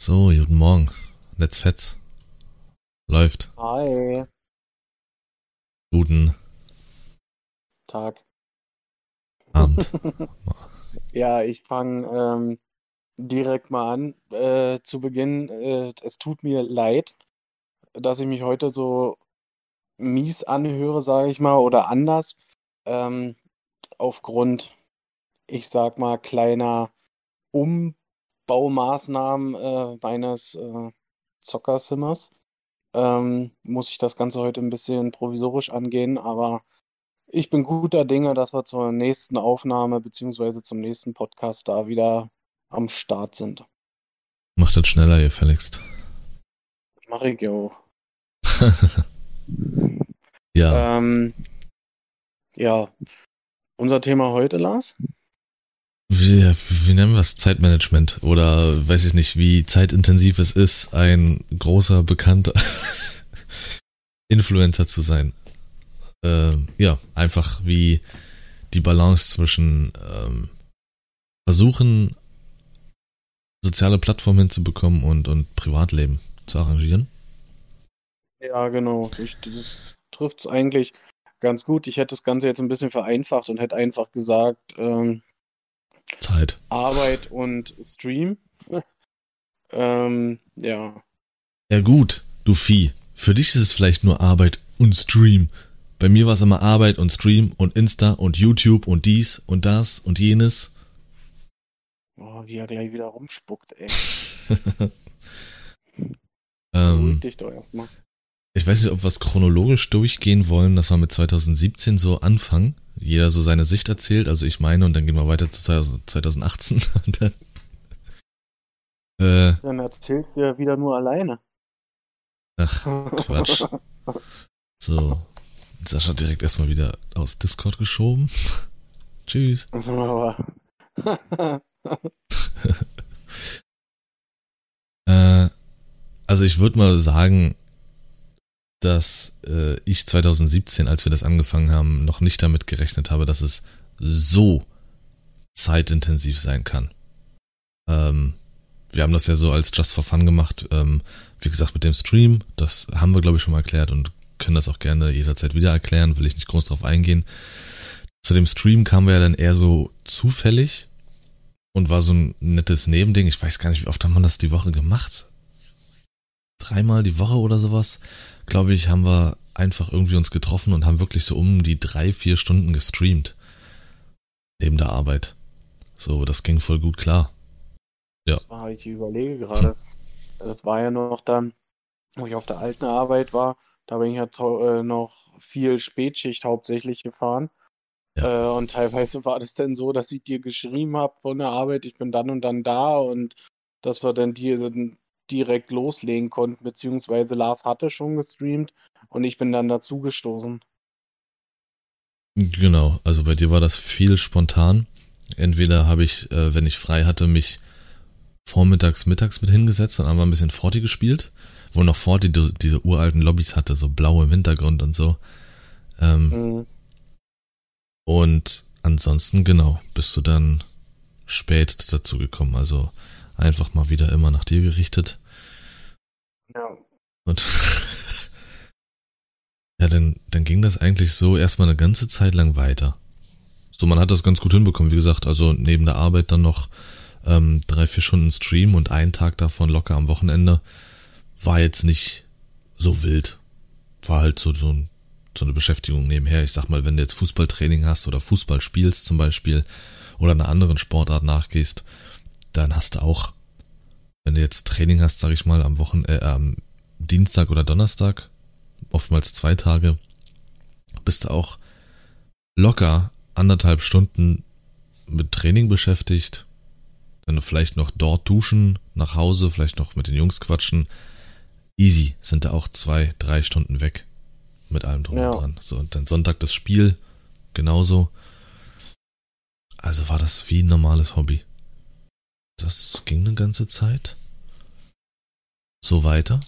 So, guten Morgen. Let's Fetz. Läuft. Hi. Guten Tag. Abend. Ja, ich fange ähm, direkt mal an. Äh, zu Beginn, äh, es tut mir leid, dass ich mich heute so mies anhöre, sage ich mal, oder anders. Ähm, aufgrund, ich sag mal, kleiner Umbaumaßnahmen äh, meines äh, Zockerzimmers. Ähm, muss ich das Ganze heute ein bisschen provisorisch angehen, aber ich bin guter Dinge, dass wir zur nächsten Aufnahme beziehungsweise zum nächsten Podcast da wieder am Start sind. Macht das schneller, ihr Felix. Mache ich ja auch. Ja, Ähm, ja, unser Thema heute, Lars? Wie, nennen wir es? Zeitmanagement. Oder weiß ich nicht, wie zeitintensiv es ist, ein großer, bekannter Influencer zu sein. Ähm, ja, einfach wie die Balance zwischen ähm, versuchen, soziale Plattformen hinzubekommen und, und Privatleben zu arrangieren. Ja, genau. Ich, das trifft es eigentlich ganz gut. Ich hätte das Ganze jetzt ein bisschen vereinfacht und hätte einfach gesagt, ähm, Zeit. Arbeit und Stream. ähm, ja. Ja gut, du Vieh. Für dich ist es vielleicht nur Arbeit und Stream. Bei mir war es immer Arbeit und Stream und Insta und YouTube und dies und das und jenes. Oh, wie er gleich wieder rumspuckt, ey. Ähm, dich doch erstmal. Ich weiß nicht, ob wir es chronologisch durchgehen wollen, dass wir mit 2017 so anfangen. Jeder so seine Sicht erzählt, also ich meine, und dann gehen wir weiter zu 2000 2018. Und dann, äh, Dann erzählst du ja wieder nur alleine. ach, Quatsch. So. Sascha direkt erstmal wieder aus Discord geschoben. Tschüss. Äh, also ich würde mal sagen, dass äh, ich 2017, als wir das angefangen haben, noch nicht damit gerechnet habe, dass es so zeitintensiv sein kann. Ähm, wir haben das ja so als Just for Fun gemacht. Ähm, wie gesagt, mit dem Stream, das haben wir, glaube ich, schon mal erklärt und können das auch gerne jederzeit wieder erklären, will ich nicht groß drauf eingehen. Zu dem Stream kamen wir ja dann eher so zufällig und war so ein nettes Nebending. Ich weiß gar nicht, wie oft haben wir das die Woche gemacht? Dreimal die Woche oder sowas, glaube ich, haben wir einfach irgendwie uns getroffen und haben wirklich so um die drei, vier Stunden gestreamt. Neben der Arbeit. So, das ging voll gut klar. Ja. das war, ich überlege gerade. Das war ja noch dann, wo ich auf der alten Arbeit war. Da bin ich ja äh, noch viel Spätschicht hauptsächlich gefahren. Ja. Äh, und teilweise war das dann so, dass ich dir geschrieben habe von der Arbeit, ich bin dann und dann da und dass wir dann die, direkt loslegen konnten, beziehungsweise Lars hatte schon gestreamt und ich bin dann dazugestoßen. Genau, also bei dir war das viel spontan. Entweder habe ich, äh, wenn ich frei hatte, mich vormittags, mittags mit hingesetzt und haben wir ein bisschen Forti gespielt, wo noch Forti die, diese uralten Lobbys hatte, so blau im Hintergrund und so. Ähm, Mhm. Und ansonsten, genau, bist du dann spät dazu gekommen. Also einfach mal wieder immer nach dir gerichtet. Ja. Und ja, dann, dann ging das eigentlich so erstmal eine ganze Zeit lang weiter. So, man hat das ganz gut hinbekommen, wie gesagt, also neben der Arbeit dann noch ähm, drei, vier Stunden Stream und einen Tag davon locker am Wochenende. War jetzt nicht so wild. War halt so, so, ein, so eine Beschäftigung nebenher. Ich sag mal, wenn du jetzt Fußballtraining hast oder Fußball spielst zum Beispiel oder einer anderen Sportart nachgehst, dann hast du auch, wenn du jetzt Training hast, sag ich mal, am Wochen, äh, am Dienstag oder Donnerstag, oftmals zwei Tage, bist du auch locker anderthalb Stunden mit Training beschäftigt, dann vielleicht noch dort duschen, nach Hause, vielleicht noch mit den Jungs quatschen. Easy, sind da auch zwei, drei Stunden weg. Mit allem drum Ja. und dran. So, und dann Sonntag das Spiel, genauso. Also war das wie ein normales Hobby. Das ging eine ganze Zeit. So weiter.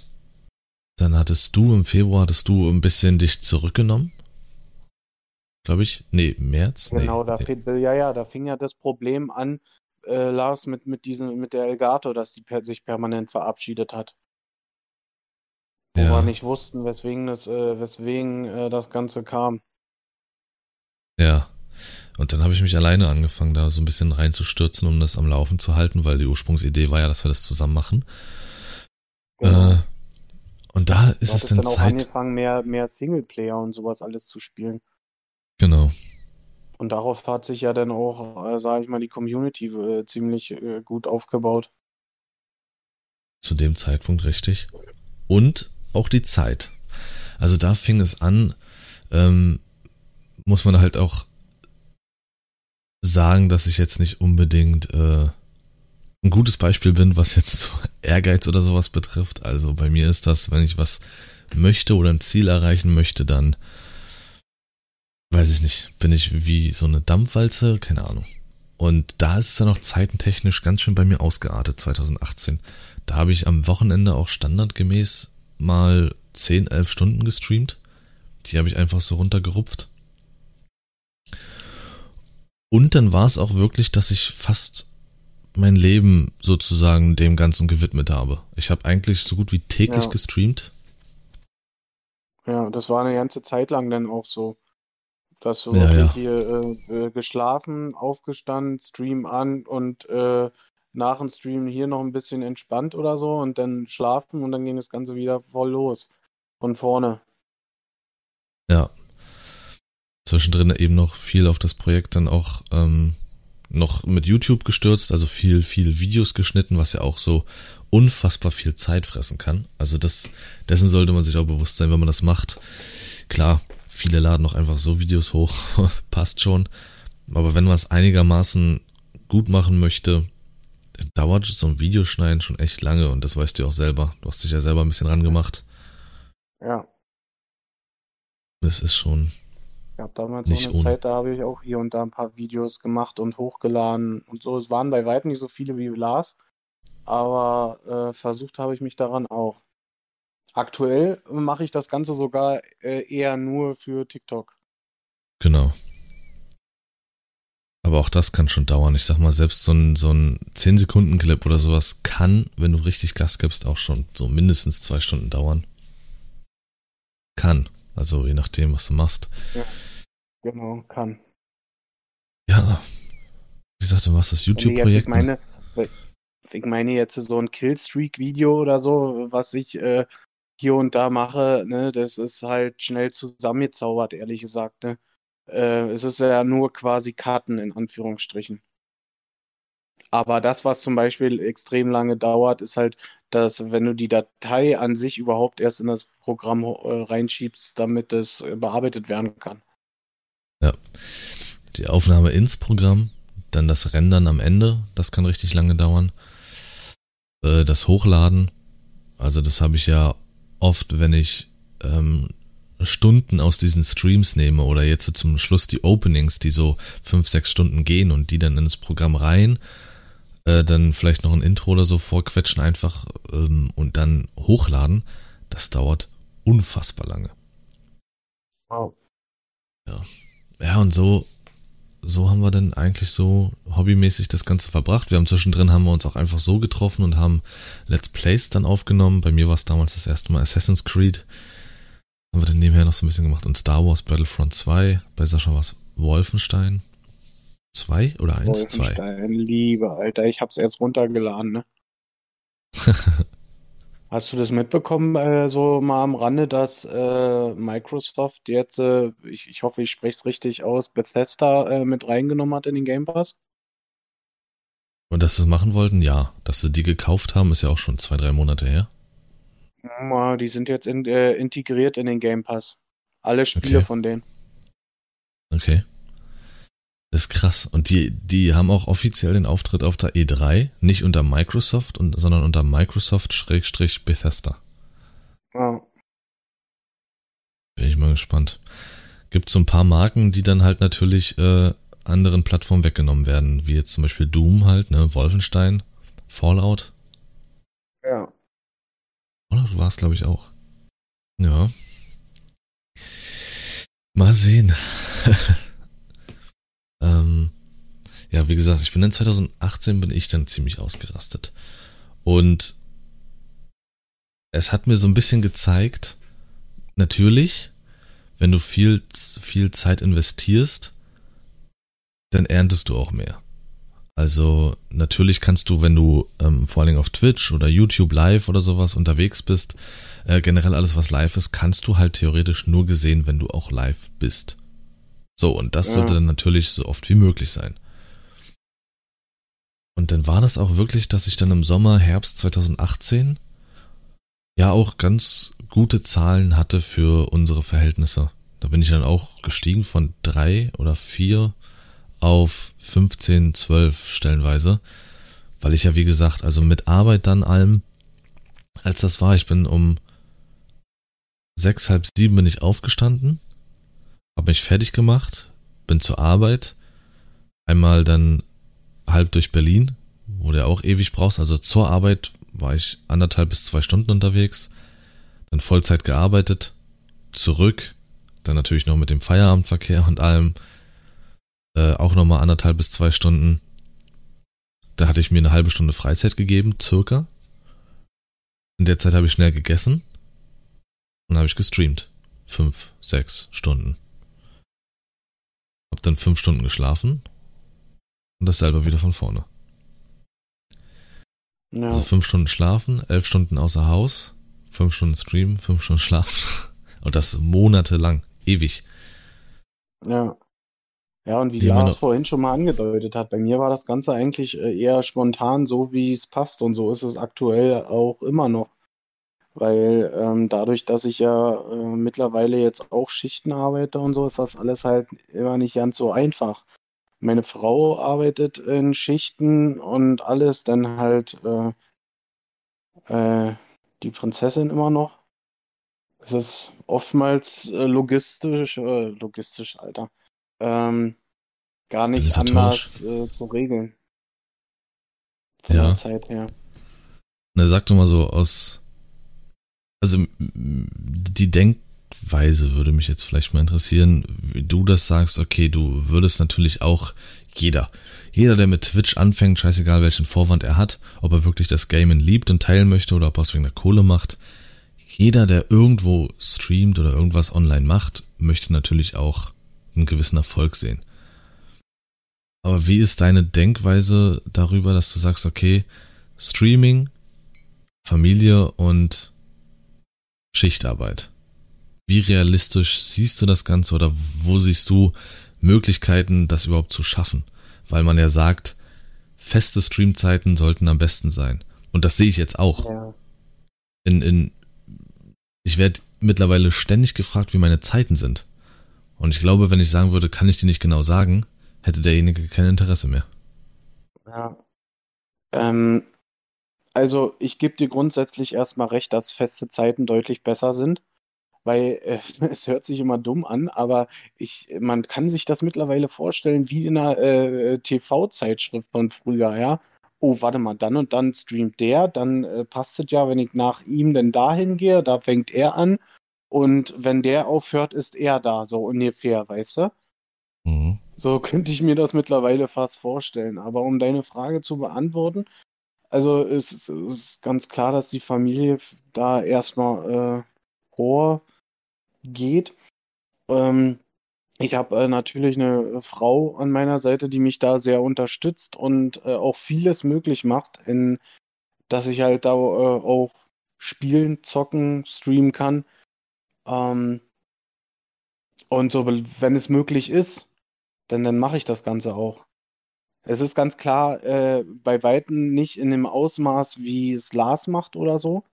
Dann hattest du im Februar, hattest du ein bisschen dich zurückgenommen. Glaube ich. Nee, März. Genau, nee, da nee. fing, ja, ja, da fing ja das Problem an äh, Lars, mit, mit, diesen, mit der Elgato, dass die per, sich permanent verabschiedet hat. Wo Ja. wir nicht wussten, weswegen das, äh, weswegen äh, das Ganze kam. Ja. Und dann habe ich mich alleine angefangen, da so ein bisschen reinzustürzen, um das am Laufen zu halten, weil die Ursprungsidee war ja, dass wir das zusammen machen. Genau. Äh, und da ist es dann dann auch Zeit. angefangen, mehr, mehr Singleplayer und sowas alles zu spielen. Genau. Und darauf hat sich ja dann auch, äh, sage ich mal, die Community äh, ziemlich äh, gut aufgebaut. Zu dem Zeitpunkt richtig. Und auch die Zeit. Also da fing es an, ähm, muss man halt auch sagen, dass ich jetzt nicht unbedingt äh, ein gutes Beispiel bin, was jetzt so Ehrgeiz oder sowas betrifft. Also bei mir ist das, wenn ich was möchte oder ein Ziel erreichen möchte, dann weiß ich nicht, bin ich wie so eine Dampfwalze, keine Ahnung. Und da ist es dann auch zeitentechnisch ganz schön bei mir ausgeartet, 2018. Da habe ich am Wochenende auch standardgemäß mal 10, 11 Stunden gestreamt. Die habe ich einfach so runtergerupft. Und dann war es auch wirklich, dass ich fast mein Leben sozusagen dem Ganzen gewidmet habe. Ich habe eigentlich so gut wie täglich Ja. gestreamt. Ja, das war eine ganze Zeit lang dann auch so. Dass du Ja, wirklich ja. hier äh, äh, geschlafen, aufgestanden, Stream an und äh, nach dem Stream hier noch ein bisschen entspannt oder so und dann schlafen und dann ging das Ganze wieder voll los. Von vorne. Ja. Zwischendrin eben noch viel auf das Projekt dann auch ähm, noch mit YouTube gestürzt, also viel, viel Videos geschnitten, was ja auch so unfassbar viel Zeit fressen kann. Also das, dessen sollte man sich auch bewusst sein, wenn man das macht. Klar, viele laden auch einfach so Videos hoch, passt schon. Aber wenn man es einigermaßen gut machen möchte, dann dauert so ein Videoschneiden schon echt lange und das weißt du auch selber. Du hast dich ja selber ein bisschen rangemacht. Ja. Das ist schon, Ich habe damals Nicht so eine ohne. Zeit, da habe ich auch hier und da ein paar Videos gemacht und hochgeladen und so. Es waren bei weitem nicht so viele wie Lars, aber äh, versucht habe ich mich daran auch. Aktuell mache ich das Ganze sogar äh, eher nur für TikTok. Genau. Aber auch das kann schon dauern. Ich sag mal, selbst so ein, so ein 10-Sekunden-Clip oder sowas kann, wenn du richtig Gas gibst, auch schon so mindestens zwei Stunden dauern. Kann. Also je nachdem, was du machst. Genau, kann. Ja. Wie gesagt, du machst das jetzt- YouTube-Projekt. Ich meine, ich meine jetzt so ein Killstreak-Video oder so, was ich äh, hier und da mache, ne, das ist halt schnell zusammengezaubert, ehrlich gesagt, ne. Äh, es ist ja nur quasi Karten in Anführungsstrichen. Aber das, was zum Beispiel extrem lange dauert, ist halt, dass wenn du die Datei an sich überhaupt erst in das Programm äh, reinschiebst, damit es äh, bearbeitet werden kann. Die Aufnahme ins Programm, dann das Rendern am Ende, das kann richtig lange dauern. Äh, das Hochladen, also das habe ich ja oft, wenn ich ähm, Stunden aus diesen Streams nehme oder jetzt zum Schluss die Openings, die so fünf, sechs Stunden gehen und die dann ins Programm rein, äh, dann vielleicht noch ein Intro oder so vorquetschen einfach ähm, und dann hochladen, das dauert unfassbar lange. Wow. Ja, und so, so haben wir dann eigentlich so hobbymäßig das Ganze verbracht. Wir haben zwischendrin haben wir uns auch einfach so getroffen und haben Let's Plays dann aufgenommen. Bei mir war es damals das erste Mal Assassin's Creed. Haben wir dann nebenher noch so ein bisschen gemacht. Und Star Wars Battlefront 2. Bei Sascha war es Wolfenstein 2 oder 1? 2. Wolfenstein, Liebe, Alter, ich hab's erst runtergeladen, ne? Hast du das mitbekommen, äh, so mal am Rande, dass äh, Microsoft jetzt, äh, ich, ich hoffe, ich spreche es richtig aus, Bethesda äh, mit reingenommen hat in den Game Pass? Und dass sie es machen wollten, ja. Dass sie die gekauft haben, ist ja auch schon zwei, drei Monate her. Ja, die sind jetzt in, äh, integriert in den Game Pass. Alle Spiele Okay. von denen. Okay. Das ist krass. Und die, die haben auch offiziell den Auftritt auf der E3, nicht unter Microsoft, und, sondern unter Microsoft-Bethesda. Ja. Bin ich mal gespannt. Gibt so ein paar Marken, die dann halt natürlich äh, anderen Plattformen weggenommen werden, wie jetzt zum Beispiel Doom halt, ne, Wolfenstein, Fallout. Ja. Fallout war es, glaube ich, auch. Ja. Mal sehen. ja, wie gesagt, ich bin dann 2018 bin ich dann ziemlich ausgerastet. Und es hat mir so ein bisschen gezeigt, natürlich, wenn du viel, viel Zeit investierst, dann erntest du auch mehr. Also natürlich kannst du, wenn du ähm, vor allen Dingen auf Twitch oder YouTube live oder sowas unterwegs bist, äh, generell alles, was live ist, kannst du halt theoretisch nur gesehen, wenn du auch live bist. So, und das ja. sollte dann natürlich so oft wie möglich sein. Und dann war das auch wirklich, dass ich dann im Sommer, Herbst 2018 ja auch ganz gute Zahlen hatte für unsere Verhältnisse. Da bin ich dann auch gestiegen von drei oder vier auf 15, 12 stellenweise, weil ich ja wie gesagt, also mit Arbeit dann allem, als das war, ich bin um sechs, halb sieben bin ich aufgestanden, habe mich fertig gemacht, bin zur Arbeit, einmal dann halb durch Berlin, wo du auch ewig brauchst, also zur Arbeit war ich anderthalb bis zwei Stunden unterwegs, dann Vollzeit gearbeitet, zurück, dann natürlich noch mit dem Feierabendverkehr und allem, äh, auch nochmal anderthalb bis zwei Stunden. Da hatte ich mir eine halbe Stunde Freizeit gegeben, circa. In der Zeit habe ich schnell gegessen und habe ich gestreamt. Fünf, sechs Stunden. Hab dann fünf Stunden geschlafen und das selber wieder von vorne. Ja. Also fünf Stunden schlafen, elf Stunden außer Haus, fünf Stunden streamen, fünf Stunden schlafen. Und das monatelang, ewig. Ja. Ja, und wie Lars vorhin schon mal angedeutet hat, bei mir war das Ganze eigentlich äh, eher spontan, so wie es passt. Und so ist es aktuell auch immer noch. Weil ähm, dadurch, dass ich ja äh, mittlerweile jetzt auch Schichten arbeite und so, ist das alles halt immer nicht ganz so einfach. Meine Frau arbeitet in Schichten und alles, dann halt äh, äh, die Prinzessin immer noch. Es ist oftmals äh, logistisch, äh, logistisch, Alter ähm, gar nicht anders äh, zu regeln. Von ja. der Zeit her. Na, sag doch mal so aus. Also die Denkweise würde mich jetzt vielleicht mal interessieren, wie du das sagst, okay, du würdest natürlich auch jeder, jeder, der mit Twitch anfängt, scheißegal welchen Vorwand er hat, ob er wirklich das Gamen liebt und teilen möchte oder ob er es wegen der Kohle macht, jeder, der irgendwo streamt oder irgendwas online macht, möchte natürlich auch einen gewissen Erfolg sehen. Aber wie ist deine Denkweise darüber, dass du sagst, okay, Streaming, Familie und Schichtarbeit? Wie realistisch siehst du das Ganze oder wo siehst du Möglichkeiten, das überhaupt zu schaffen? Weil man ja sagt, feste Streamzeiten sollten am besten sein. Und das sehe ich jetzt auch. Ja. In, in, ich werde mittlerweile ständig gefragt, wie meine Zeiten sind. Und ich glaube, wenn ich sagen würde, kann ich dir nicht genau sagen, hätte derjenige kein Interesse mehr. Ja. Ähm, also ich gebe dir grundsätzlich erstmal recht, dass feste Zeiten deutlich besser sind, weil äh, es hört sich immer dumm an, aber ich, man kann sich das mittlerweile vorstellen wie in einer äh, TV-Zeitschrift von früher, ja. Oh, warte mal, dann und dann streamt der, dann äh, passt es ja, wenn ich nach ihm denn dahin gehe, da fängt er an und wenn der aufhört, ist er da, so ungefähr, weißt du? Mhm. So könnte ich mir das mittlerweile fast vorstellen. Aber um deine Frage zu beantworten, also es ist, ist ganz klar, dass die Familie da erstmal äh, hoher geht. Ähm, ich habe äh, natürlich eine Frau an meiner Seite, die mich da sehr unterstützt und äh, auch vieles möglich macht, in, dass ich halt da äh, auch spielen, zocken, streamen kann. Ähm, und so, wenn es möglich ist, dann, dann mache ich das Ganze auch. Es ist ganz klar, äh, bei Weitem nicht in dem Ausmaß, wie es Lars macht oder so.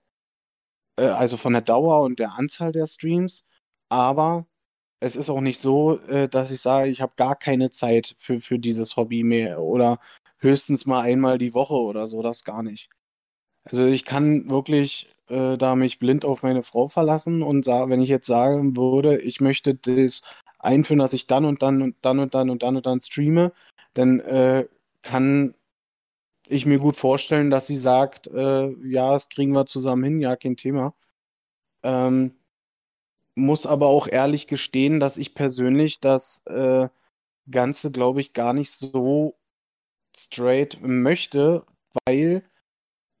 Äh, also von der Dauer und der Anzahl der Streams. Aber es ist auch nicht so, äh, dass ich sage, ich habe gar keine Zeit für, für dieses Hobby mehr oder höchstens mal einmal die Woche oder so, das gar nicht. Also ich kann wirklich äh, da mich blind auf meine Frau verlassen und sag, wenn ich jetzt sagen würde, ich möchte das einführen, dass ich dann und dann und dann und dann und dann und dann streame, dann äh, kann ich mir gut vorstellen, dass sie sagt, äh, ja, das kriegen wir zusammen hin, ja, kein Thema. Ähm, muss aber auch ehrlich gestehen, dass ich persönlich das äh, Ganze, glaube ich, gar nicht so straight möchte, weil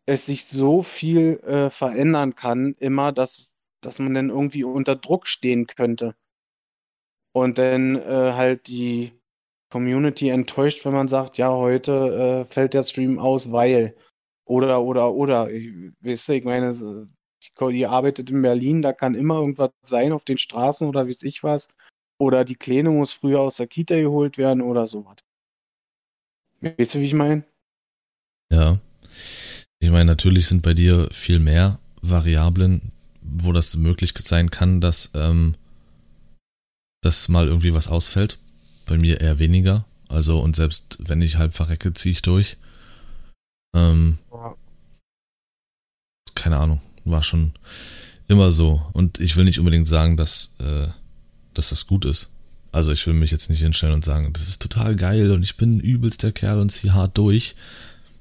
es sich so viel äh, verändern kann, immer, dass, dass man dann irgendwie unter Druck stehen könnte. Und dann äh, halt die Community enttäuscht, wenn man sagt, ja, heute äh, fällt der Stream aus, weil. Oder, oder, oder. Ich, weißt du, ich meine, die, arbeitet in Berlin, da kann immer irgendwas sein auf den Straßen oder wie weiß ich was. Oder die Kleine muss früher aus der Kita geholt werden oder sowas. Weißt du, wie ich meine? Ja. Ich meine, natürlich sind bei dir viel mehr Variablen, wo das möglich sein kann, dass, ähm, dass mal irgendwie was ausfällt. Bei mir eher weniger. Also, und selbst wenn ich halb verrecke, ziehe ich durch. Ähm, ja. Keine Ahnung. War schon immer so. Und ich will nicht unbedingt sagen, dass, äh, dass das gut ist. Also ich will mich jetzt nicht hinstellen und sagen, das ist total geil und ich bin übelst der Kerl und zieh hart durch.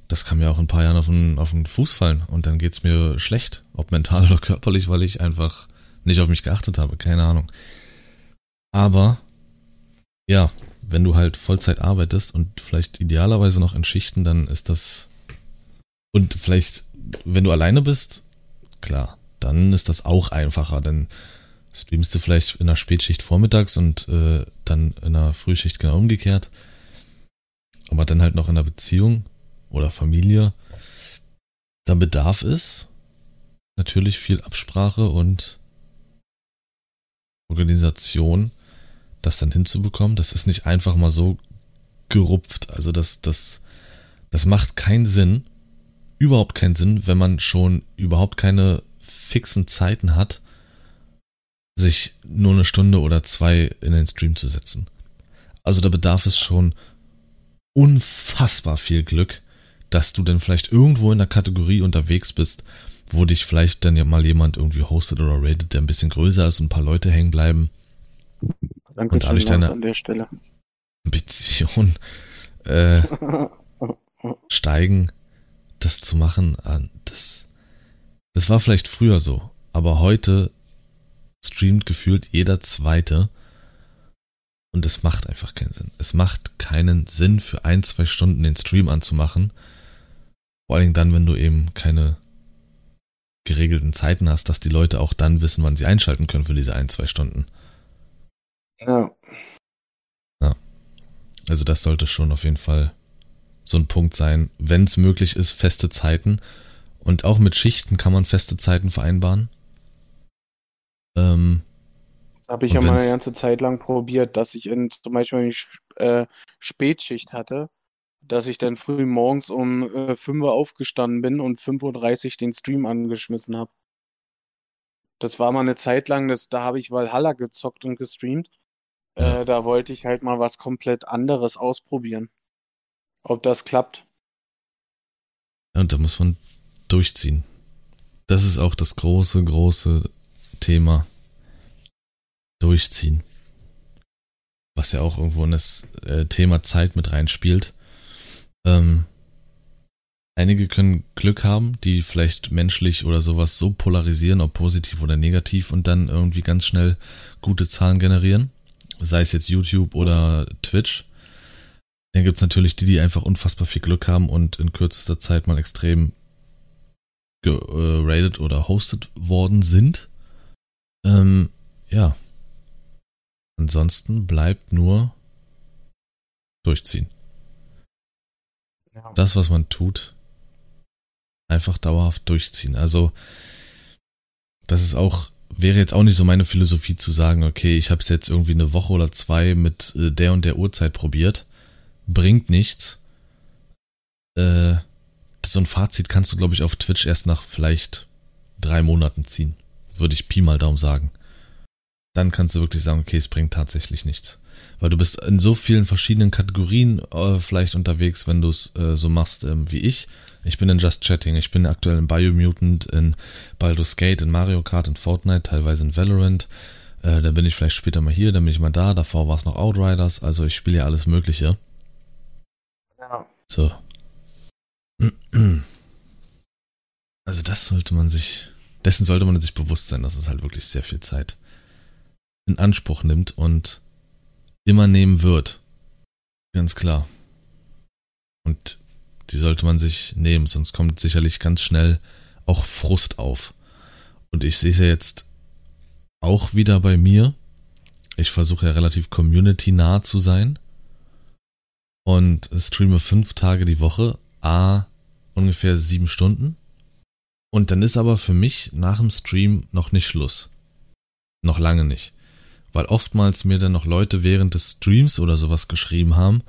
Das kann mir auch in ein paar Jahren auf den, auf den Fuß fallen und dann geht's mir schlecht, ob mental oder körperlich, weil ich einfach nicht auf mich geachtet habe, keine Ahnung. Aber ja, wenn du halt Vollzeit arbeitest und vielleicht idealerweise noch in Schichten, dann ist das und vielleicht, wenn du alleine bist, klar, dann ist das auch einfacher, denn streamst du vielleicht in der Spätschicht vormittags und äh, dann in der Frühschicht genau umgekehrt. Aber dann halt noch in einer Beziehung oder Familie, dann bedarf es natürlich viel Absprache und Organisation, das dann hinzubekommen. Das ist nicht einfach mal so gerupft. Also das, das, das macht keinen Sinn, überhaupt keinen Sinn, wenn man schon überhaupt keine fixen Zeiten hat, sich nur eine Stunde oder zwei in den Stream zu setzen. Also da bedarf es schon unfassbar viel Glück, dass du dann vielleicht irgendwo in der Kategorie unterwegs bist, wo dich vielleicht dann ja mal jemand irgendwie hostet oder rated, der ein bisschen größer ist und ein paar Leute hängen bleiben. Danke und dadurch deine an der Stelle. Ambition äh, steigen, das zu machen, ah, das, das war vielleicht früher so, aber heute streamt gefühlt jeder Zweite. Und es macht einfach keinen Sinn. Es macht keinen Sinn, für ein, zwei Stunden den Stream anzumachen. Vor allem dann, wenn du eben keine geregelten Zeiten hast, dass die Leute auch dann wissen, wann sie einschalten können für diese ein, zwei Stunden. Ja. Ja. Also das sollte schon auf jeden Fall so ein Punkt sein, wenn es möglich ist, feste Zeiten. Und auch mit Schichten kann man feste Zeiten vereinbaren. Ähm, das habe ich ja mal eine ganze Zeit lang probiert, dass ich in, zum Beispiel, wenn ich äh, Spätschicht hatte, dass ich dann früh morgens um äh, 5 Uhr aufgestanden bin und 5.30 Uhr den Stream angeschmissen habe. Das war mal eine Zeit lang, das, da habe ich Valhalla gezockt und gestreamt. Äh, da wollte ich halt mal was komplett anderes ausprobieren. Ob das klappt. und da muss man durchziehen. Das ist auch das große, große Thema durchziehen. Was ja auch irgendwo in das äh, Thema Zeit mit reinspielt. Ähm, einige können Glück haben, die vielleicht menschlich oder sowas so polarisieren, ob positiv oder negativ, und dann irgendwie ganz schnell gute Zahlen generieren. Sei es jetzt YouTube oder Twitch. Dann gibt's natürlich die, die einfach unfassbar viel Glück haben und in kürzester Zeit mal extrem geradet oder hosted worden sind. Ähm, ja. Ansonsten bleibt nur durchziehen. Ja. Das, was man tut, einfach dauerhaft durchziehen. Also, das ist auch, wäre jetzt auch nicht so meine Philosophie zu sagen, okay, ich habe es jetzt irgendwie eine Woche oder zwei mit äh, der und der Uhrzeit probiert, bringt nichts. Äh, so ein Fazit kannst du, glaube ich, auf Twitch erst nach vielleicht drei Monaten ziehen würde ich Pi mal Daumen sagen. Dann kannst du wirklich sagen, okay, es bringt tatsächlich nichts. Weil du bist in so vielen verschiedenen Kategorien äh, vielleicht unterwegs, wenn du es äh, so machst ähm, wie ich. Ich bin in Just Chatting, ich bin aktuell in Biomutant, in Baldur's Gate, in Mario Kart, in Fortnite, teilweise in Valorant. Äh, dann bin ich vielleicht später mal hier, dann bin ich mal da. Davor war es noch Outriders, also ich spiele ja alles Mögliche. So. Also das sollte man sich dessen sollte man sich bewusst sein, dass es halt wirklich sehr viel Zeit in Anspruch nimmt und immer nehmen wird. Ganz klar. Und die sollte man sich nehmen, sonst kommt sicherlich ganz schnell auch Frust auf. Und ich sehe es ja jetzt auch wieder bei mir. Ich versuche ja relativ community-nah zu sein. Und streame fünf Tage die Woche, a ungefähr sieben Stunden. Und dann ist aber für mich nach dem Stream noch nicht Schluss. Noch lange nicht. Weil oftmals mir dann noch Leute während des Streams oder sowas geschrieben haben,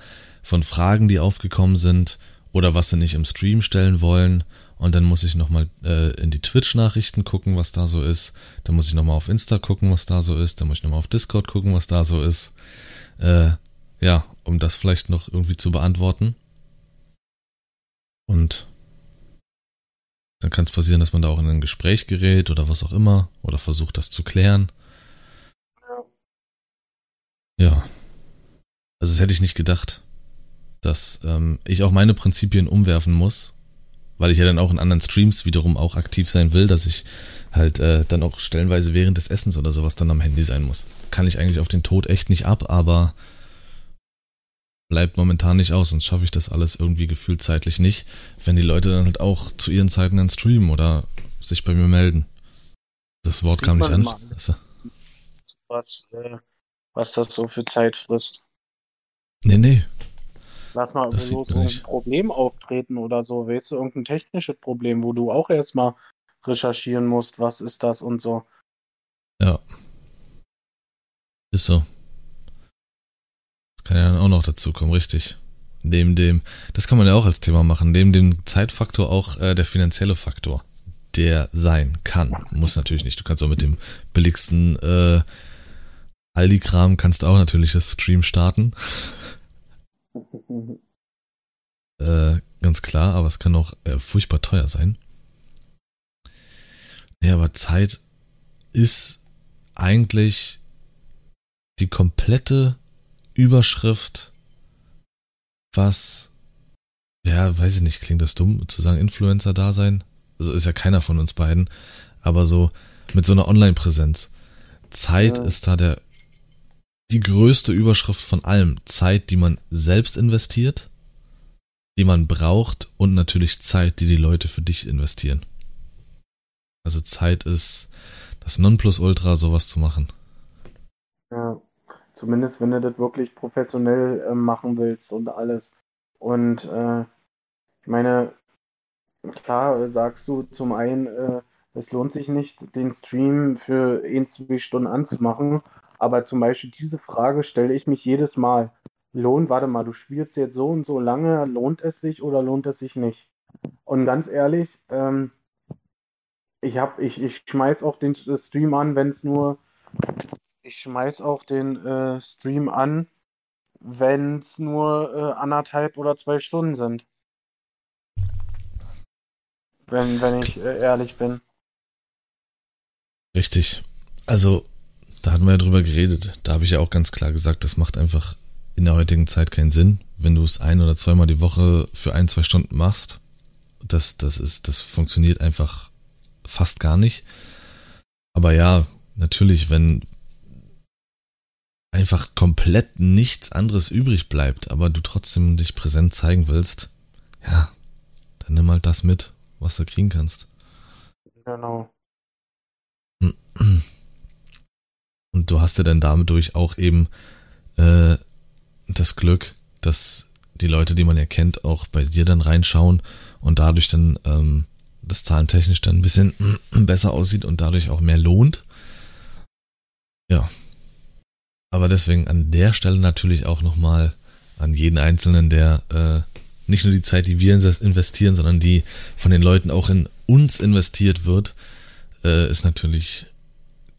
von Fragen, die aufgekommen sind oder was sie nicht im Stream stellen wollen. Und dann muss ich nochmal äh, in die Twitch-Nachrichten gucken, was da so ist. Dann muss ich nochmal auf Insta gucken, was da so ist. Dann muss ich nochmal auf Discord gucken, was da so ist. Äh, ja, um das vielleicht noch irgendwie zu beantworten. Und dann kann es passieren, dass man da auch in ein Gespräch gerät oder was auch immer oder versucht, das zu klären. Ja. Also das hätte ich nicht gedacht, dass ähm, ich auch meine Prinzipien umwerfen muss, weil ich ja dann auch in anderen Streams wiederum auch aktiv sein will, dass ich halt äh, dann auch stellenweise während des Essens oder sowas dann am Handy sein muss. Kann ich eigentlich auf den Tod echt nicht ab, aber bleibt momentan nicht aus, sonst schaffe ich das alles irgendwie gefühlt zeitlich nicht, wenn die Leute dann halt auch zu ihren Zeiten dann streamen oder sich bei mir melden. Das Wort kam nicht an. Was, äh, was das so für Zeit frisst. Nee, nee. Lass mal das so, so ein Problem auftreten oder so, weißt du, irgendein technisches Problem, wo du auch erstmal recherchieren musst, was ist das und so. Ja. Ist so. Kann ja dann auch noch dazu kommen, richtig. Neben dem, das kann man ja auch als Thema machen, neben dem Zeitfaktor auch äh, der finanzielle Faktor, der sein kann. Muss natürlich nicht. Du kannst auch mit dem billigsten äh, Aldi-Kram kannst auch natürlich das Stream starten. äh, ganz klar, aber es kann auch äh, furchtbar teuer sein. Ja, aber Zeit ist eigentlich die komplette Überschrift, was, ja, weiß ich nicht, klingt das dumm, zu sagen Influencer da sein? Also ist ja keiner von uns beiden, aber so mit so einer Online-Präsenz. Zeit ja. ist da der die größte Überschrift von allem. Zeit, die man selbst investiert, die man braucht und natürlich Zeit, die die Leute für dich investieren. Also Zeit ist das Nonplusultra, sowas zu machen. Ja, zumindest wenn du das wirklich professionell äh, machen willst und alles. Und äh, ich meine, klar sagst du zum einen, äh, es lohnt sich nicht, den Stream für ein, zwei Stunden anzumachen, aber zum Beispiel diese Frage stelle ich mich jedes Mal. Lohnt, warte mal, du spielst jetzt so und so lange, lohnt es sich oder lohnt es sich nicht? Und ganz ehrlich, ähm, ich hab, ich, ich schmeiß auch den Stream an, wenn es nur, ich schmeiß auch den äh, Stream an, wenn es nur äh, anderthalb oder zwei Stunden sind. Wenn, wenn ich äh, ehrlich bin. Richtig. Also da hatten wir ja drüber geredet. Da habe ich ja auch ganz klar gesagt, das macht einfach in der heutigen Zeit keinen Sinn, wenn du es ein oder zweimal die Woche für ein, zwei Stunden machst. Das, das ist, das funktioniert einfach fast gar nicht. Aber ja, natürlich, wenn einfach komplett nichts anderes übrig bleibt, aber du trotzdem dich präsent zeigen willst, ja, dann nimm halt das mit, was du kriegen kannst. Genau. Und du hast ja dann dadurch auch eben äh, das Glück, dass die Leute, die man ja kennt, auch bei dir dann reinschauen und dadurch dann ähm, das zahlentechnisch dann ein bisschen besser aussieht und dadurch auch mehr lohnt. Ja. Aber deswegen an der Stelle natürlich auch nochmal an jeden Einzelnen, der äh, nicht nur die Zeit, die wir investieren, sondern die von den Leuten auch in uns investiert wird, äh, ist natürlich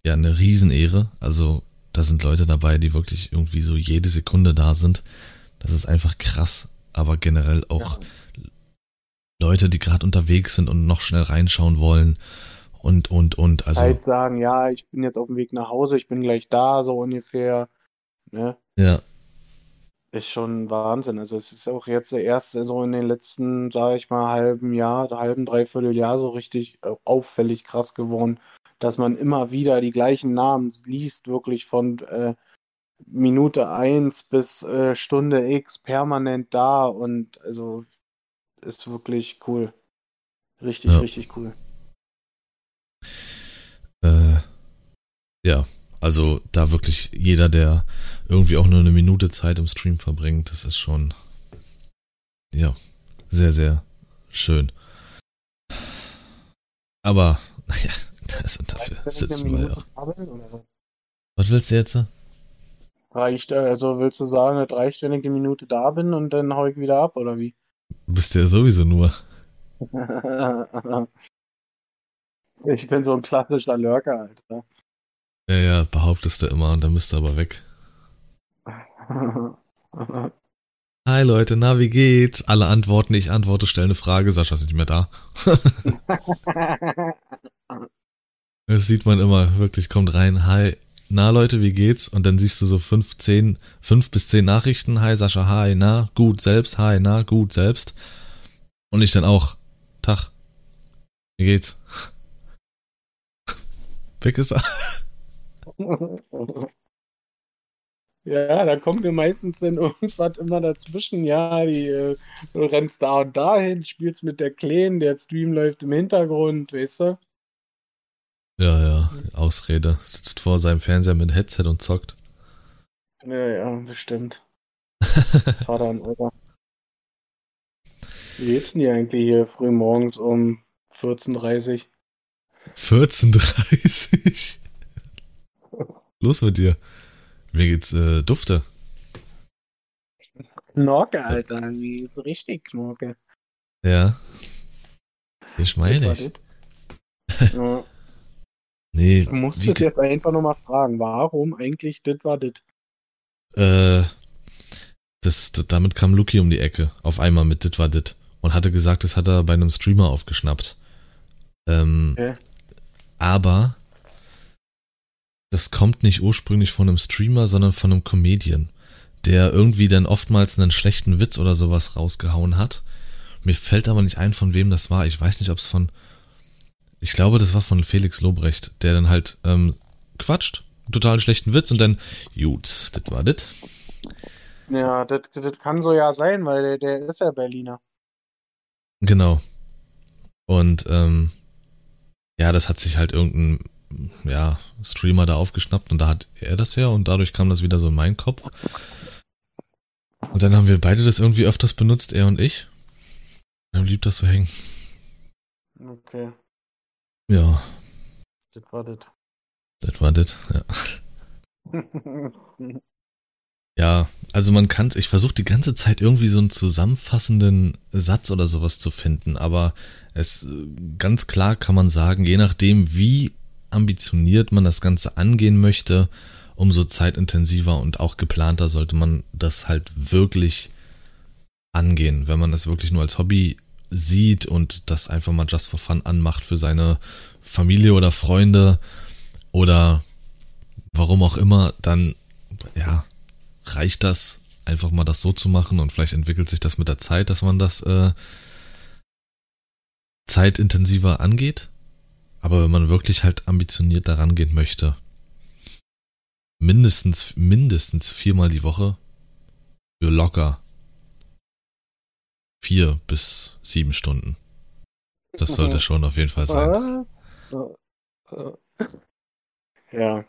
ja eine Riesenehre. Also da sind Leute dabei, die wirklich irgendwie so jede Sekunde da sind. Das ist einfach krass. Aber generell auch ja. Leute, die gerade unterwegs sind und noch schnell reinschauen wollen und und und. Also halt sagen, ja, ich bin jetzt auf dem Weg nach Hause, ich bin gleich da, so ungefähr. Ne? Ja. Ist schon Wahnsinn. Also es ist auch jetzt der erste so in den letzten, sage ich mal, halben Jahr, halben, dreiviertel Jahr so richtig äh, auffällig krass geworden dass man immer wieder die gleichen Namen liest, wirklich von äh, Minute 1 bis äh, Stunde X permanent da und also ist wirklich cool. Richtig, Ja. richtig cool. Äh, ja, also da wirklich jeder, der irgendwie auch nur eine Minute Zeit im Stream verbringt, das ist schon, ja, sehr, sehr schön. Aber, ja, das sind dafür sitzen eine wir ja was? Willst du jetzt? Reicht, also willst du sagen, dass reicht, wenn ich eine Minute da bin und dann hau ich wieder ab, oder wie? Du bist ja sowieso nur. Ich bin so ein klassischer Lurker, Alter. Ja, ja, behauptest du immer und dann bist du aber weg. Hi Leute, na, wie geht's? Alle antworten, ich antworte, stelle eine Frage, Sascha ist nicht mehr da. Das sieht man immer, wirklich, kommt rein, hi, na Leute, wie geht's? Und dann siehst du so fünf, zehn, fünf bis zehn Nachrichten, hi Sascha, hi, na, gut selbst, hi, na, gut selbst. Und ich dann auch, Tag, wie geht's? Weg ist er. Ja, da kommt mir meistens dann irgendwas immer dazwischen. Ja, die, äh, du rennst da und dahin, spielst mit der Kleinen, der Stream läuft im Hintergrund, weißt du? Ja, ja, Ausrede. Sitzt vor seinem Fernseher mit Headset und zockt. Ja, ja, bestimmt. Vater und Opa. Wie geht's denn dir eigentlich hier früh morgens um 14.30 14.30 Los mit dir. Mir geht's äh, dufte. Knorke, Alter, wie so richtig Knorke. Ja. Ich meine Das ich. das. Ja, Nee, du musst es jetzt einfach nochmal fragen, warum eigentlich das war das? Äh, das, d- damit kam Luki um die Ecke, auf einmal mit Dit war Dit. Und hatte gesagt, das hat er bei einem Streamer aufgeschnappt. Ähm, Okay. Aber das kommt nicht ursprünglich von einem Streamer, sondern von einem Comedian, der irgendwie dann oftmals einen schlechten Witz oder sowas rausgehauen hat. Mir fällt aber nicht ein, von wem das war. Ich weiß nicht, ob es von. Ich glaube, das war von Felix Lobrecht, der dann halt ähm, quatscht, total schlechten Witz und dann, gut, das war das. Ja, das, kann so ja sein, weil der, der ist ja Berliner. Genau. Und ähm, ja, das hat sich halt irgendein ja, Streamer da aufgeschnappt und da hat er das ja und dadurch kam das wieder so in meinen Kopf. Und dann haben wir beide das irgendwie öfters benutzt, er und ich. Dann blieb das so hängen. Okay, Ja, das war das. das war das. Ja. Ja, also man kann ich versuche die ganze Zeit irgendwie so einen zusammenfassenden Satz oder sowas zu finden, aber es ganz klar kann man sagen, je nachdem wie ambitioniert man das Ganze angehen möchte, umso zeitintensiver und auch geplanter sollte man das halt wirklich angehen. Wenn man das wirklich nur als Hobby sieht und das einfach mal just for fun anmacht für seine Familie oder Freunde oder warum auch immer, dann ja, reicht das, einfach mal das so zu machen und vielleicht entwickelt sich das mit der Zeit, dass man das äh, zeitintensiver angeht. Aber wenn man wirklich halt ambitioniert daran gehen möchte, mindestens, mindestens viermal die Woche für locker vier bis sieben Stunden. Das sollte schon auf jeden Fall sein. Ja.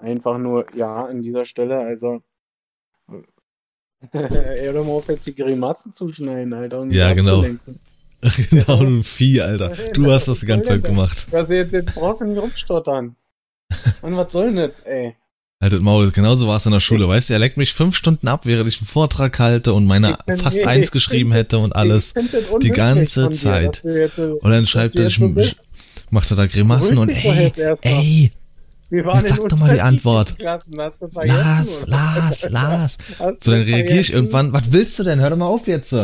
Einfach nur, ja, an dieser Stelle, also. Hör mal auf, jetzt die Grimassen zu schneiden, Alter. Und Ja, genau. genau, du Vieh, Alter. Du hast das die ganze Zeit gemacht. Also jetzt, jetzt brauchst du nicht rumstottern. Mann, was soll denn das, ey? Haltet Maul, genauso war es in der Schule, weißt du, er leckt mich fünf Stunden ab, während ich einen Vortrag halte und meine fast nee, eins geschrieben hätte und alles. Die ganze dir, Zeit. jetzt, Und dann schreibt er, so macht er da Grimassen und doch ey, ey, Wir waren in sag doch mal die Antwort. Klassen? Lars, Lars. Hast So, dann reagiere ich irgendwann, was willst du denn? Hör doch mal auf jetzt.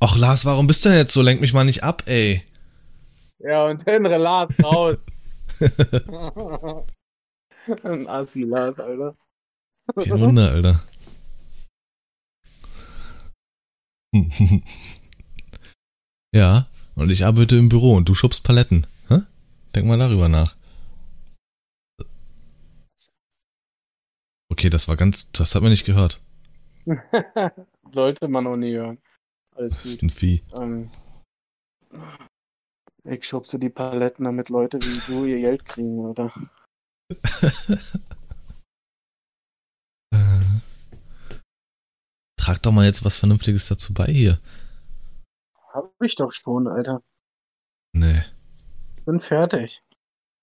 Ach, Lars, warum bist du denn jetzt so? Lenk mich mal nicht ab, ey. Ja, und dann Lars raus. Ein Assi, Lars, Alter. Kein Wunder, Alter. ja, und ich arbeite im Büro und du schubst Paletten. Hä? Denk mal darüber nach. Okay, das war ganz, das hat man nicht gehört. Sollte man auch nie hören. Alles Das ist ein Vieh. Ähm, ich schubse die Paletten, damit Leute wie du ihr Geld kriegen, oder? Äh, Trag doch mal jetzt was Vernünftiges dazu bei hier. Hab ich doch schon, Alter. Nee. Bin fertig.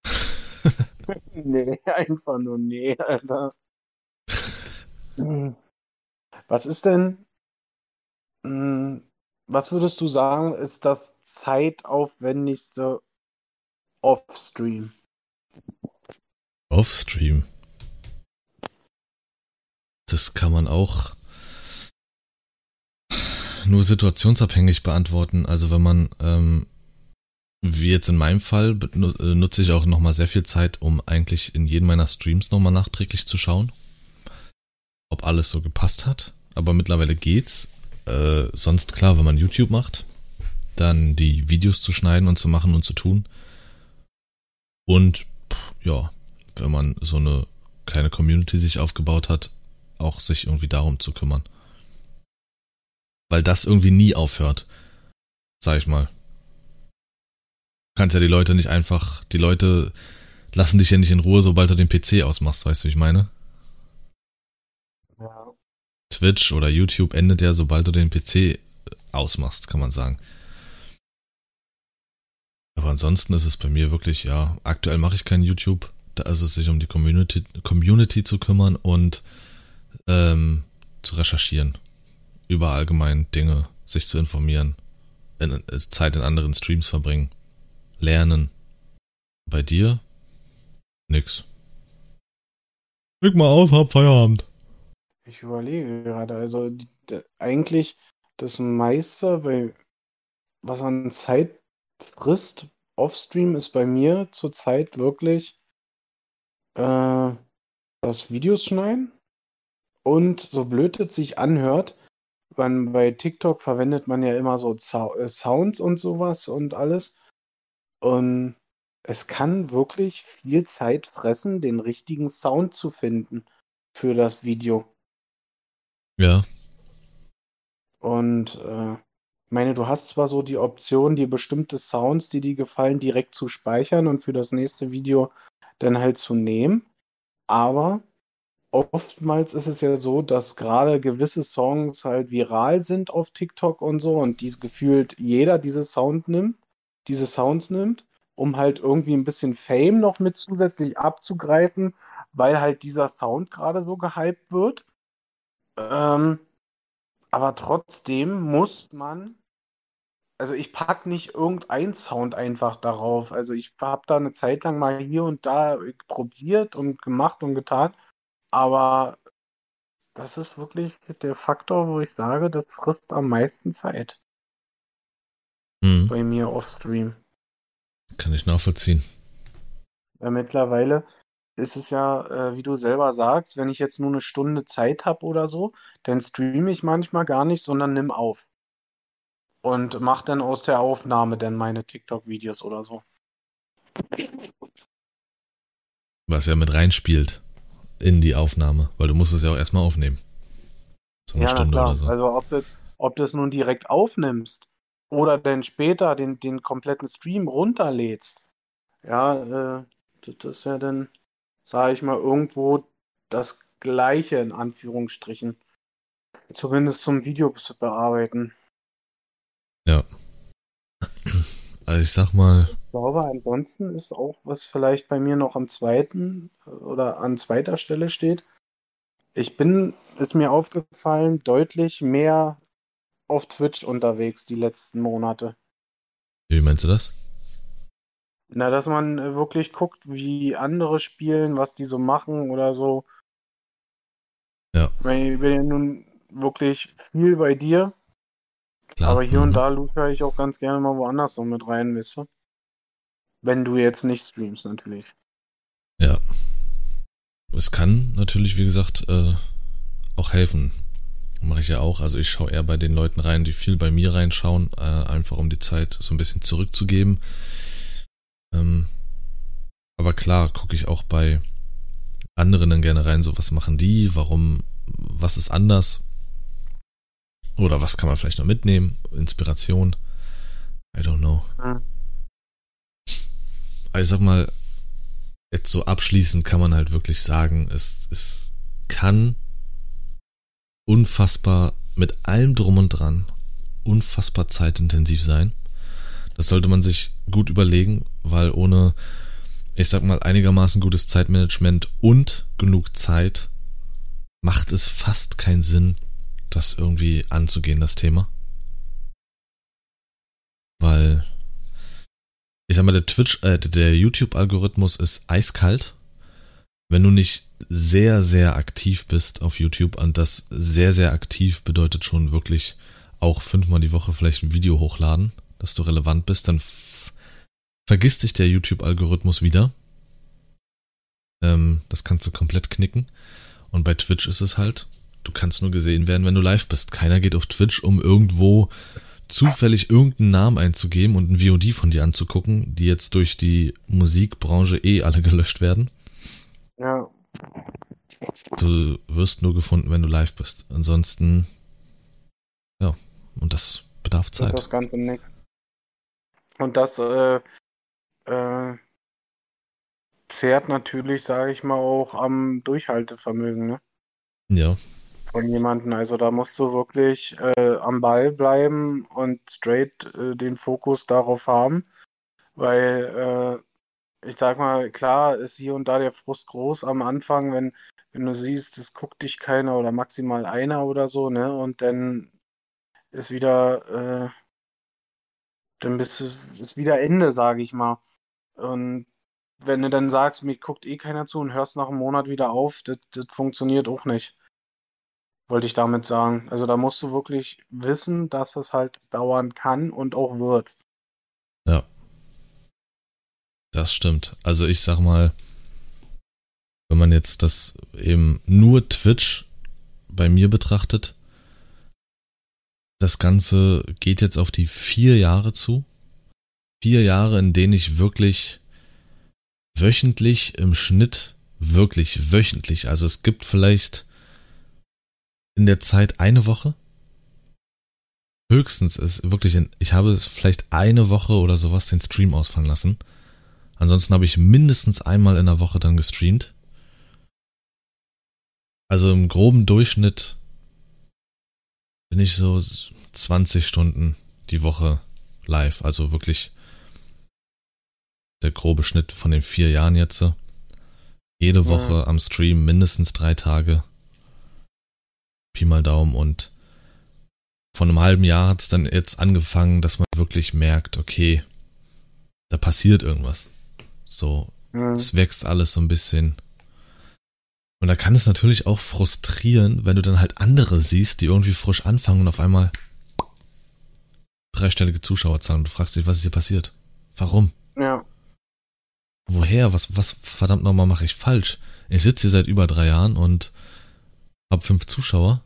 Nee, einfach nur nee, Alter. Hm. Was ist denn, hm, was würdest du sagen, ist das zeitaufwendigste Offstream? Offstream. Das kann man auch nur situationsabhängig beantworten. Also wenn man, ähm, wie jetzt in meinem Fall, äh, nutze ich auch nochmal sehr viel Zeit, um eigentlich in jedem meiner Streams nochmal nachträglich zu schauen, ob alles so gepasst hat. Aber mittlerweile geht's. Äh, sonst klar, wenn man YouTube macht, dann die Videos zu schneiden und zu machen und zu tun. Und pff, ja, wenn man so eine kleine Community sich aufgebaut hat, auch sich irgendwie darum zu kümmern. Weil das irgendwie nie aufhört, sag ich mal. Du kannst ja die Leute nicht einfach, die Leute lassen dich ja nicht in Ruhe, sobald du den PC ausmachst, weißt du, wie ich meine? Twitch oder YouTube endet ja, sobald du den PC ausmachst, kann man sagen. Aber ansonsten ist es bei mir wirklich, ja, aktuell mache ich kein YouTube. Da ist es sich um die Community, Community zu kümmern und ähm, zu recherchieren. Über allgemein Dinge, sich zu informieren, in, Zeit in anderen Streams verbringen, lernen. Bei dir? Nix. Leg mal aus, hab Feierabend. Ich überlege gerade, also die, eigentlich das meiste, bei, was an Zeit frisst, Offstream ist bei mir zurzeit wirklich äh, das Videos schneiden und so blöd es sich anhört, man, bei TikTok verwendet man ja immer so Zau äh, Sounds und sowas und alles und es kann wirklich viel Zeit fressen, den richtigen Sound zu finden für das Video. Ja, Und äh, ich meine, du hast zwar so die Option, dir bestimmte Sounds, die dir gefallen, direkt zu speichern und für das nächste Video dann halt zu nehmen, aber oftmals ist es ja so, dass gerade gewisse Songs halt viral sind auf TikTok und so und die gefühlt jeder diese Sound nimmt, diese Sounds nimmt, um halt irgendwie ein bisschen Fame noch mit zusätzlich abzugreifen, weil halt dieser Sound gerade so gehypt wird. Ähm, aber trotzdem muss man, also ich pack nicht irgendeinen Sound einfach darauf. Also ich habe da eine Zeit lang mal hier und da probiert und gemacht und getan, aber das ist wirklich der Faktor, wo ich sage, das frisst am meisten Zeit hm, bei mir off-Stream. kann ich nachvollziehen. Weil mittlerweile ist es ja, äh, wie du selber sagst, wenn ich jetzt nur eine Stunde Zeit habe oder so, dann streame ich manchmal gar nicht, sondern nimm auf. Und mach dann aus der Aufnahme dann meine TikTok-Videos oder so. Was ja mit reinspielt in die Aufnahme, weil du musst es ja auch erstmal aufnehmen. So eine Ja, Stunde klar. oder so. Also ob du, ob du es nun direkt aufnimmst oder dann später den, den kompletten Stream runterlädst, ja, äh, das ist ja dann, sage ich mal, irgendwo das Gleiche in Anführungsstrichen. Zumindest zum Video zu bearbeiten. Ja. Also ich sag mal, Ich glaube, ansonsten ist auch, was vielleicht bei mir noch am zweiten oder an zweiter Stelle steht. Ich bin, ist mir aufgefallen, deutlich mehr auf Twitch unterwegs die letzten Monate. wie meinst du das? Na, dass man äh, wirklich guckt, wie andere spielen, was die so machen oder so. Ja. Ich meine, ich bin ja nun wirklich viel bei dir, Klar. aber hier und mhm. da lupe ich auch ganz gerne mal woanders noch mit rein, weißt du? Wenn du jetzt nicht streamst, natürlich. Ja. Es kann natürlich, wie gesagt, äh, auch helfen. Mache ich ja auch. Also ich schaue eher bei den Leuten rein, die viel bei mir reinschauen, äh, einfach um die Zeit so ein bisschen zurückzugeben. Ähm, aber klar, gucke ich auch bei anderen dann gerne rein, so was machen die, warum, was ist anders? Oder was kann man vielleicht noch mitnehmen? Inspiration? I don't know. Mhm. Also ich sag mal, jetzt so abschließend kann man halt wirklich sagen, es, es kann unfassbar mit allem drum und dran unfassbar zeitintensiv sein. Das sollte man sich gut überlegen, weil ohne, ich sag mal, einigermaßen gutes Zeitmanagement und genug Zeit macht es fast keinen Sinn, das irgendwie anzugehen, das Thema. Weil, ich sag mal, der Twitch, äh, der YouTube-Algorithmus ist eiskalt. Wenn du nicht sehr, sehr aktiv bist auf YouTube und das sehr, sehr aktiv bedeutet schon wirklich auch fünfmal die Woche vielleicht ein Video hochladen, dass du relevant bist, dann vergisst dich der YouTube-Algorithmus wieder. Ähm, das kannst du komplett knicken. Und bei Twitch ist es halt, du kannst nur gesehen werden, wenn du live bist. Keiner geht auf Twitch, um irgendwo zufällig irgendeinen Namen einzugeben und ein VOD von dir anzugucken, die jetzt durch die Musikbranche eh alle gelöscht werden. Ja. Du wirst nur gefunden, wenn du live bist. Ansonsten, ja, und das bedarf Zeit. Und das Ganze nicht. Und das äh, äh, zehrt natürlich, sage ich mal, auch am Durchhaltevermögen, ne? Ja. Von jemandem. Also da musst du wirklich äh, am Ball bleiben und straight äh, den Fokus darauf haben. Weil, äh, ich sag mal, klar ist hier und da der Frust groß am Anfang, wenn, wenn du siehst, es guckt dich keiner oder maximal einer oder so, ne? Und dann ist wieder, äh, dann bist, ist wieder Ende, sage ich mal. Und wenn du dann sagst, mir guckt eh keiner zu und hörst nach einem Monat wieder auf, das, das funktioniert auch nicht. Wollte ich damit sagen. Also da musst du wirklich wissen, dass es halt dauern kann und auch wird. Ja. Das stimmt. Also ich sag mal, wenn man jetzt das eben nur Twitch bei mir betrachtet, das Ganze geht jetzt auf die vier Jahre zu. Vier Jahre, in denen ich wirklich wöchentlich im Schnitt, wirklich wöchentlich, also es gibt vielleicht in der Zeit eine Woche. Höchstens ist wirklich, in, ich habe vielleicht eine Woche oder sowas den Stream ausfallen lassen. Ansonsten habe ich mindestens einmal in der Woche dann gestreamt. Also im groben Durchschnitt bin ich so 20 Stunden die Woche live. Also wirklich der grobe Schnitt von den vier Jahren jetzt. Jede Woche ja. am Stream mindestens drei Tage. Pi mal Daumen und von einem halben Jahr hat es dann jetzt angefangen, dass man wirklich merkt, okay, da passiert irgendwas. So, ja. es wächst alles so ein bisschen. Und da kann es natürlich auch frustrieren, wenn du dann halt andere siehst, die irgendwie frisch anfangen und auf einmal dreistellige Zuschauerzahlen und du fragst dich, was ist hier passiert? Warum? Ja. Woher? Was, was verdammt nochmal mache ich falsch? Ich sitze hier seit über drei Jahren und habe fünf Zuschauer.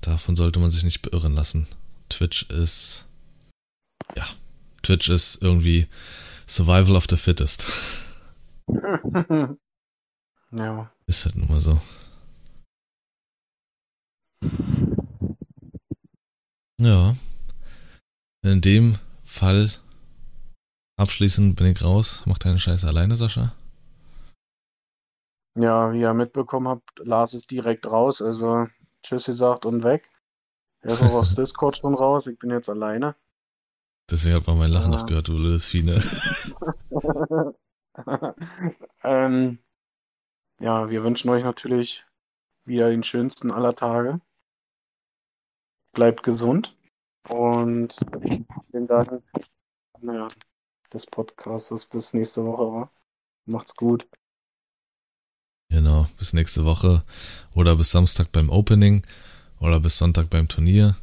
Davon sollte man sich nicht beirren lassen. Twitch ist, ja, Twitch ist irgendwie Survival of the Fittest. ja. Ist halt nun mal so. Ja. In dem Fall abschließend bin ich raus. Mach deine Scheiße alleine, Sascha. Ja, wie ihr mitbekommen habt, Lars ist direkt raus. Also Tschüss gesagt und weg. Er ist auch aus Discord schon raus. Ich bin jetzt alleine. Deswegen hat man mein Lachen ja. noch gehört, du blödes Vieh, ne? ähm, ja, wir wünschen euch natürlich wieder den schönsten aller Tage. Bleibt gesund und vielen Dank naja, des Podcasts. Bis nächste Woche. Macht's gut. Genau, bis nächste Woche oder bis Samstag beim Opening oder bis Sonntag beim Turnier.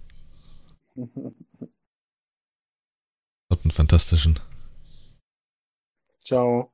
Habt einen fantastischen. Ciao.